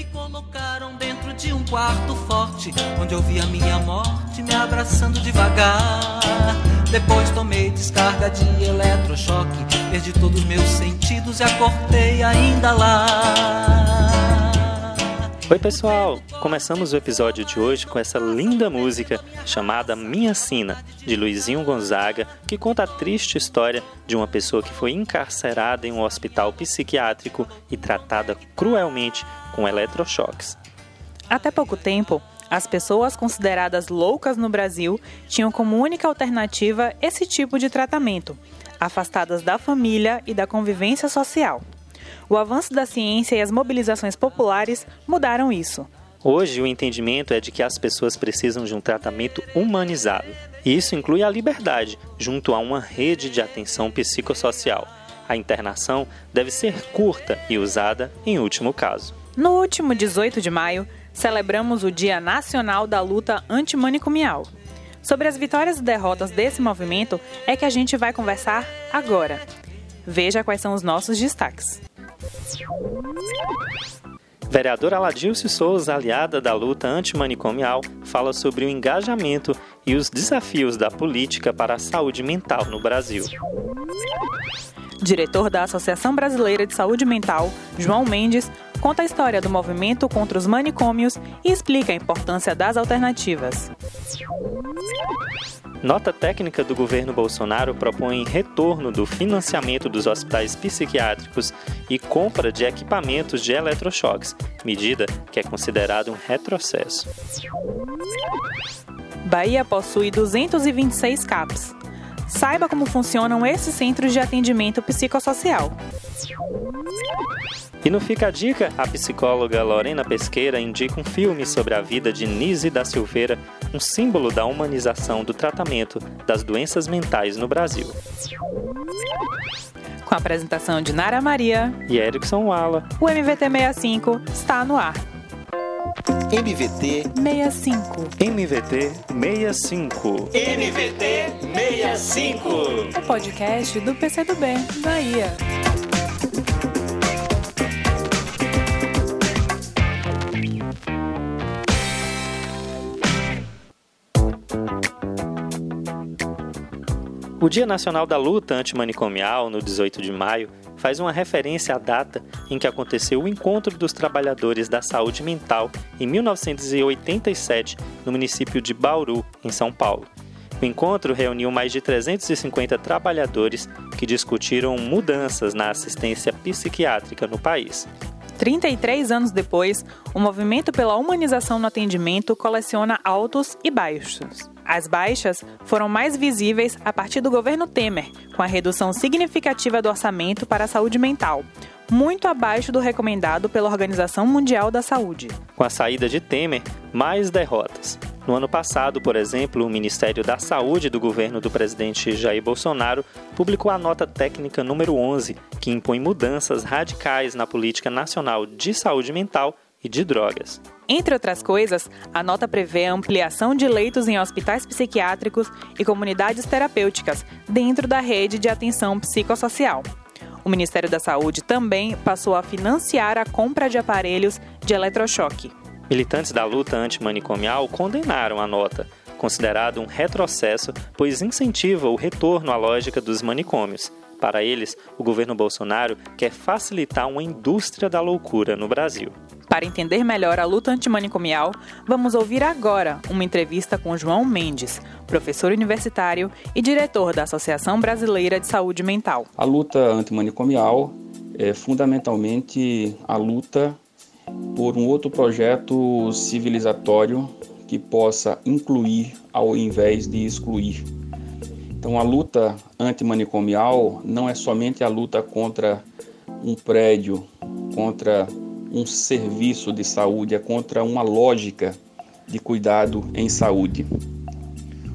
Me colocaram dentro de um quarto forte, onde eu vi a minha morte me abraçando devagar. Depois tomei descarga de eletrochoque, perdi todos os meus sentidos e acordei ainda lá. Oi, pessoal! Começamos o episódio de hoje com essa linda música chamada Minha Sina, de Luizinho Gonzaga, que conta a triste história de uma pessoa que foi encarcerada em um hospital psiquiátrico e tratada cruelmente com eletrochoques. Até pouco tempo, as pessoas consideradas loucas no Brasil tinham como única alternativa esse tipo de tratamento, afastadas da família e da convivência social. O avanço da ciência e as mobilizações populares mudaram isso. Hoje, o entendimento é de que as pessoas precisam de um tratamento humanizado. E isso inclui a liberdade, junto a uma rede de atenção psicossocial. A internação deve ser curta e usada em último caso. No último 18 de maio, celebramos o Dia Nacional da Luta Antimanicomial. Sobre as vitórias e derrotas desse movimento é que a gente vai conversar agora. Veja quais são os nossos destaques. Vereadora Aladilce Souza, aliada da luta antimanicomial, fala sobre o engajamento e os desafios da política para a saúde mental no Brasil. Diretor da Associação Brasileira de Saúde Mental, João Mendes, conta a história do movimento contra os manicômios e explica a importância das alternativas. Nota técnica do governo Bolsonaro propõe retorno do financiamento dos hospitais psiquiátricos e compra de equipamentos de eletrochoques, medida que é considerada um retrocesso. Bahia possui 226 CAPs. Saiba como funcionam esses centros de atendimento psicossocial. E no Fica a Dica, a psicóloga Lorena Pesqueira indica um filme sobre a vida de Nise da Silveira, um símbolo da humanização do tratamento das doenças mentais no Brasil. Com a apresentação de Nara Maria e Erickson Wala, o MVT 65 está no ar. MVT 65. MVT 65. MVT 65. O podcast do PCdoB, Bahia. O Dia Nacional da Luta Antimanicomial, no 18 de maio, faz uma referência à data em que aconteceu o Encontro dos Trabalhadores da Saúde Mental em 1987, no município de Bauru, em São Paulo. O encontro reuniu mais de 350 trabalhadores que discutiram mudanças na assistência psiquiátrica no país. 33 anos depois, o movimento pela humanização no atendimento coleciona altos e baixos. As baixas foram mais visíveis a partir do governo Temer, com a redução significativa do orçamento para a saúde mental, muito abaixo do recomendado pela Organização Mundial da Saúde. Com a saída de Temer, mais derrotas. No ano passado, por exemplo, o Ministério da Saúde do governo do presidente Jair Bolsonaro publicou a nota técnica número 11, que impõe mudanças radicais na política nacional de saúde mental e de drogas. Entre outras coisas, a nota prevê a ampliação de leitos em hospitais psiquiátricos e comunidades terapêuticas dentro da rede de atenção psicossocial. O Ministério da Saúde também passou a financiar a compra de aparelhos de eletrochoque. Militantes da luta antimanicomial condenaram a nota, considerado um retrocesso, pois incentiva o retorno à lógica dos manicômios. Para eles, o governo Bolsonaro quer facilitar uma indústria da loucura no Brasil. Para entender melhor a luta antimanicomial, vamos ouvir agora uma entrevista com João Mendes, professor universitário e diretor da Associação Brasileira de Saúde Mental. A luta antimanicomial é fundamentalmente a luta por um outro projeto civilizatório que possa incluir ao invés de excluir. Então, a luta antimanicomial não é somente a luta contra um prédio, contra um serviço de saúde, é contra uma lógica de cuidado em saúde.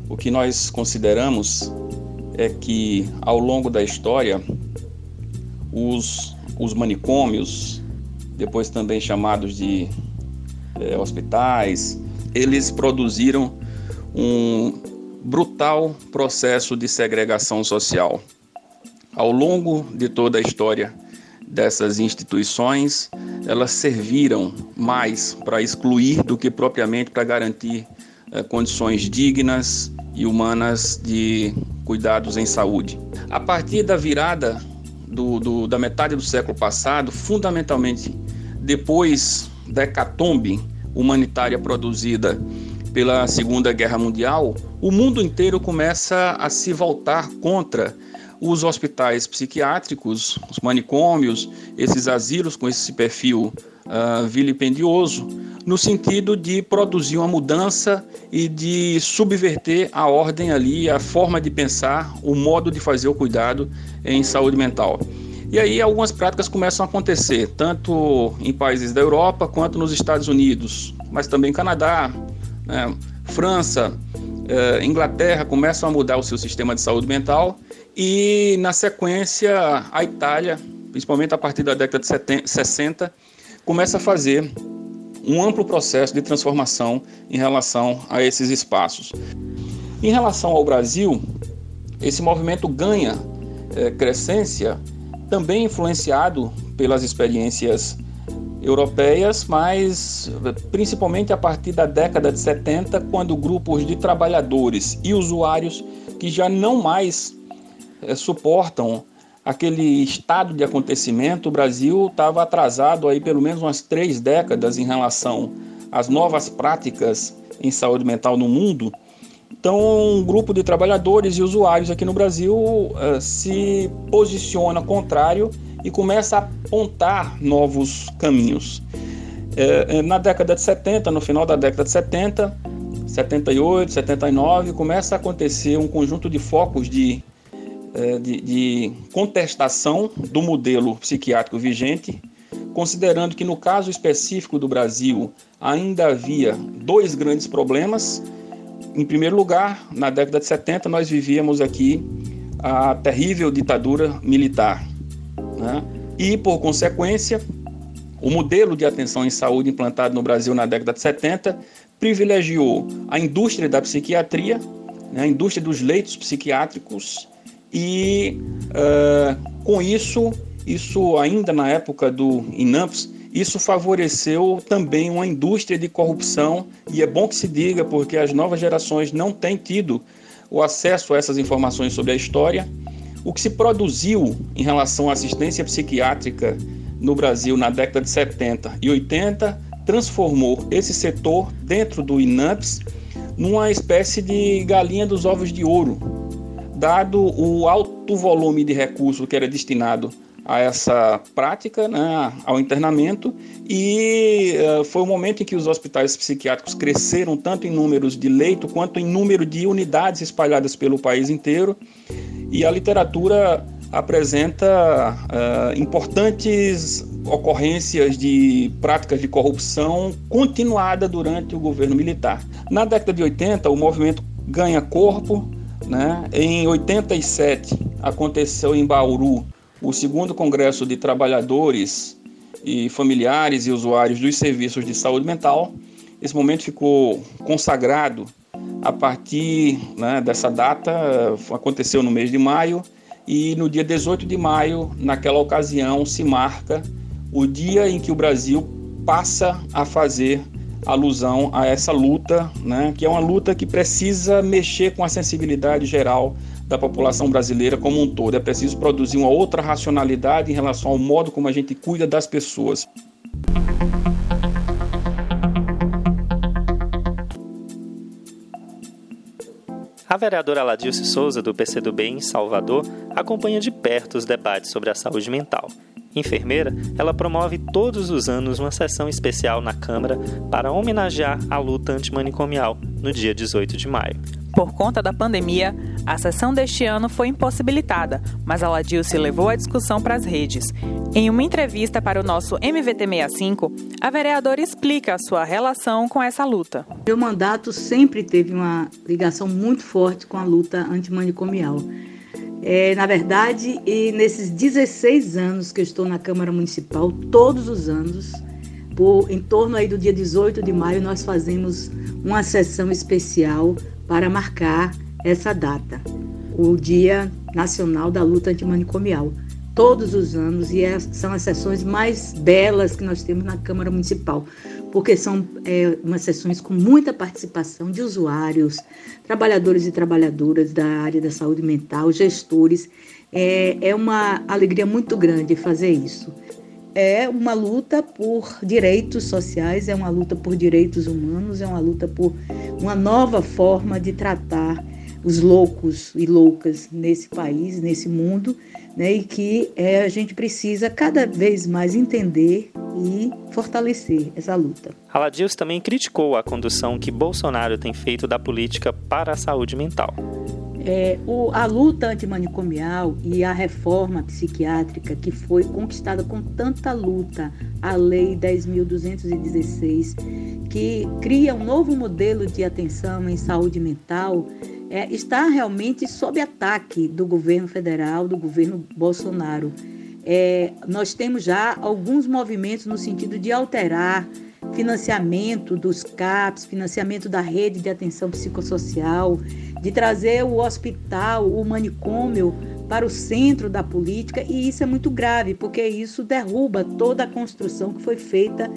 O que nós consideramos é que, ao longo da história, os, os manicômios, depois também chamados de é, hospitais, eles produziram um brutal processo de segregação social. Ao longo de toda a história dessas instituições, elas serviram mais para excluir do que propriamente para garantir eh, condições dignas e humanas de cuidados em saúde. A partir da virada do, do, da metade do século passado, fundamentalmente depois da hecatombe humanitária produzida pela Segunda Guerra Mundial, o mundo inteiro começa a se voltar contra os hospitais psiquiátricos, os manicômios, esses asilos com esse perfil uh, vilipendioso, no sentido de produzir uma mudança e de subverter a ordem ali, a forma de pensar, o modo de fazer o cuidado em saúde mental. E aí algumas práticas começam a acontecer, tanto em países da Europa quanto nos Estados Unidos, mas também Canadá, né, França, eh, Inglaterra começam a mudar o seu sistema de saúde mental e na sequência a Itália, principalmente a partir da década de 70, 60, começa a fazer um amplo processo de transformação em relação a esses espaços. Em relação ao Brasil, esse movimento ganha é, crescência também influenciado pelas experiências europeias, mas principalmente a partir da década de 70, quando grupos de trabalhadores e usuários que já não mais é, suportam aquele estado de acontecimento, o Brasil estava atrasado aí pelo menos umas três décadas em relação às novas práticas em saúde mental no mundo. Então, um grupo de trabalhadores e usuários aqui no Brasil uh, se posiciona contrário e começa a apontar novos caminhos. Uh, na década de 70, no final da década de 70, 78, 79, começa a acontecer um conjunto de focos de de, de contestação do modelo psiquiátrico vigente, considerando que no caso específico do Brasil ainda havia dois grandes problemas. Em primeiro lugar, na década de 70, nós vivíamos aqui a terrível ditadura militar. Né? E, por consequência, o modelo de atenção em saúde implantado no Brasil na década de 70 privilegiou a indústria da psiquiatria, né? a indústria dos leitos psiquiátricos e uh, com isso, isso ainda na época do INAMPS, isso favoreceu também uma indústria de corrupção e é bom que se diga porque as novas gerações não têm tido o acesso a essas informações sobre a história. O que se produziu em relação à assistência psiquiátrica no Brasil na década de 70 e 80 transformou esse setor dentro do INAMPS numa espécie de galinha dos ovos de ouro, dado o alto volume de recursos que era destinado a essa prática, né, ao internamento, e uh, foi o momento em que os hospitais psiquiátricos cresceram tanto em números de leito quanto em número de unidades espalhadas pelo país inteiro, e a literatura apresenta uh, importantes ocorrências de práticas de corrupção continuada durante o governo militar. Na década de 80, o movimento ganha corpo, né? Em 87 aconteceu em Bauru o segundo congresso de trabalhadores e familiares e usuários dos serviços de saúde mental. Esse momento ficou consagrado a partir né, dessa data, aconteceu no mês de maio, e no dia 18 de maio, naquela ocasião, se marca o dia em que o Brasil passa a fazer alusão a essa luta, né, que é uma luta que precisa mexer com a sensibilidade geral da população brasileira como um todo. É preciso produzir uma outra racionalidade em relação ao modo como a gente cuida das pessoas. A vereadora Ladilce Souza, do PCdoB em Salvador, acompanha de perto os debates sobre a saúde mental enfermeira, ela promove todos os anos uma sessão especial na Câmara para homenagear a luta antimanicomial no dia 18 de maio. Por conta da pandemia, a sessão deste ano foi impossibilitada, mas a Ladilce levou a discussão para as redes. Em uma entrevista para o nosso MVT65, a vereadora explica a sua relação com essa luta. Meu mandato sempre teve uma ligação muito forte com a luta antimanicomial. É, na verdade, e nesses 16 anos que eu estou na Câmara Municipal, todos os anos, por, em torno aí do dia 18 de maio, nós fazemos uma sessão especial para marcar essa data, o Dia Nacional da Luta Antimanicomial. todos os anos e é, são as sessões mais belas que nós temos na Câmara Municipal, porque são é, umas sessões com muita participação de usuários, trabalhadores e trabalhadoras da área da saúde mental, gestores. É, é uma alegria muito grande fazer isso. É uma luta por direitos sociais, é uma luta por direitos humanos, é uma luta por uma nova forma de tratar os loucos e loucas nesse país, nesse mundo, né, e que é, a gente precisa cada vez mais entender e fortalecer essa luta. Aladios também criticou a condução que Bolsonaro tem feito da política para a saúde mental. É, o, a luta antimanicomial e a reforma psiquiátrica que foi conquistada com tanta luta, a Lei 10.216, que cria um novo modelo de atenção em saúde mental, é, está realmente sob ataque do governo federal, do governo Bolsonaro. É, nós temos já alguns movimentos no sentido de alterar financiamento dos CAPs, financiamento da rede de atenção psicossocial, de trazer o hospital, o manicômio para o centro da política, e isso é muito grave, porque isso derruba toda a construção que foi feita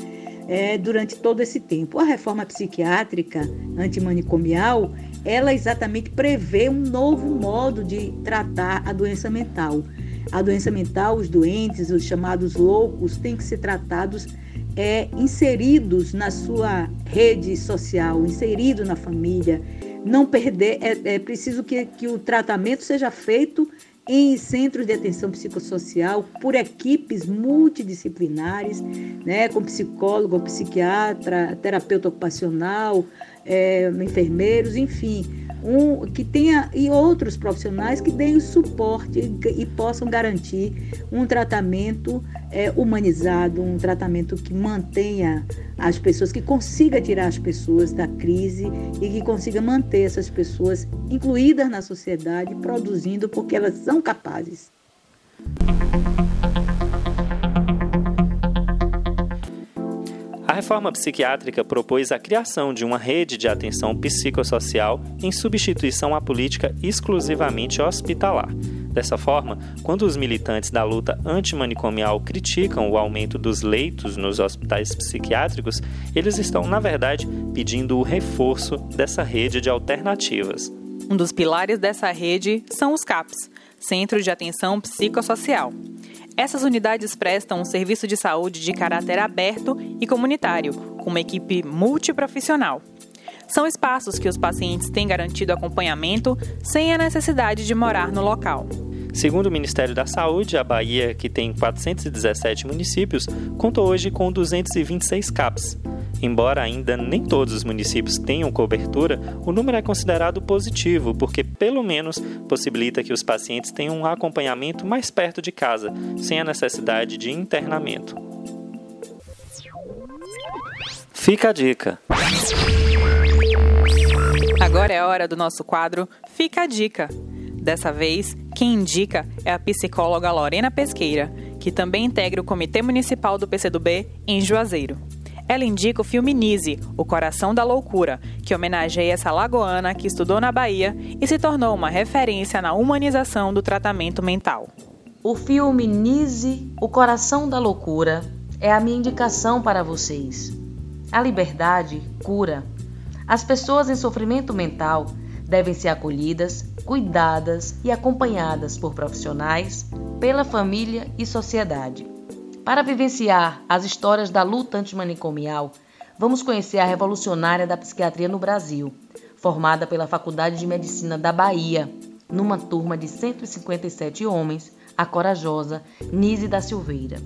é, durante todo esse tempo. A reforma psiquiátrica antimanicomial, ela exatamente prevê um novo modo de tratar a doença mental. A doença mental, os doentes, os chamados loucos, têm que ser tratados é, inseridos na sua rede social, inserido na família. Não perder, é, é preciso que, que o tratamento seja feito em centros de atenção psicossocial por equipes multidisciplinares, né, com psicólogo, psiquiatra, terapeuta ocupacional, é, enfermeiros, enfim, um, que tenha e outros profissionais que deem suporte e, e possam garantir um tratamento é, humanizado, um tratamento que mantenha as pessoas, que consiga tirar as pessoas da crise e que consiga manter essas pessoas incluídas na sociedade, produzindo porque elas são capazes. Reforma psiquiátrica propôs a criação de uma rede de atenção psicossocial em substituição à política exclusivamente hospitalar. Dessa forma, quando os militantes da luta antimanicomial criticam o aumento dos leitos nos hospitais psiquiátricos, eles estão, na verdade, pedindo o reforço dessa rede de alternativas. Um dos pilares dessa rede são os CAPs Centro de Atenção Psicossocial. Essas unidades prestam um serviço de saúde de caráter aberto e comunitário, com uma equipe multiprofissional. São espaços que os pacientes têm garantido acompanhamento sem a necessidade de morar no local. Segundo o Ministério da Saúde, a Bahia, que tem 417 municípios, conta hoje com 226 CAPs. Embora ainda nem todos os municípios tenham cobertura, o número é considerado positivo, porque pelo menos possibilita que os pacientes tenham um acompanhamento mais perto de casa, sem a necessidade de internamento. Fica a dica. Agora é a hora do nosso quadro Fica a Dica. Dessa vez, quem indica é a psicóloga Lorena Pesqueira, que também integra o Comitê Municipal do PCdoB em Juazeiro. Ela indica o filme Nise, O Coração da Loucura, que homenageia essa lagoana que estudou na Bahia e se tornou uma referência na humanização do tratamento mental. O filme Nise, O Coração da Loucura é a minha indicação para vocês. A liberdade cura. As pessoas em sofrimento mental devem ser acolhidas, cuidadas e acompanhadas por profissionais, pela família e sociedade. Para vivenciar as histórias da luta antimanicomial, vamos conhecer a revolucionária da psiquiatria no Brasil, formada pela Faculdade de Medicina da Bahia, numa turma de 157 homens, a corajosa Nise da Silveira.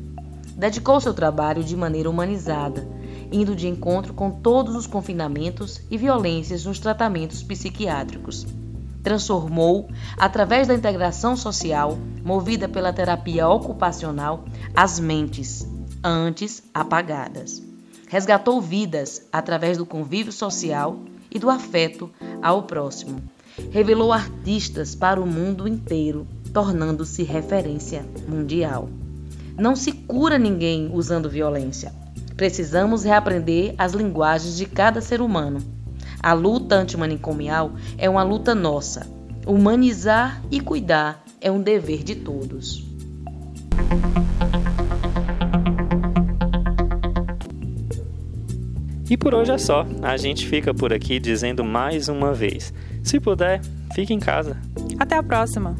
Dedicou seu trabalho de maneira humanizada, indo de encontro com todos os confinamentos e violências nos tratamentos psiquiátricos transformou, através da integração social, movida pela terapia ocupacional, as mentes, antes apagadas. Resgatou vidas através do convívio social e do afeto ao próximo. Revelou artistas para o mundo inteiro, tornando-se referência mundial. Não se cura ninguém usando violência. Precisamos reaprender as linguagens de cada ser humano a luta antimanicomial é uma luta nossa. Humanizar e cuidar é um dever de todos. E por hoje é só. A gente fica por aqui dizendo mais uma vez: se puder, fique em casa. Até a próxima!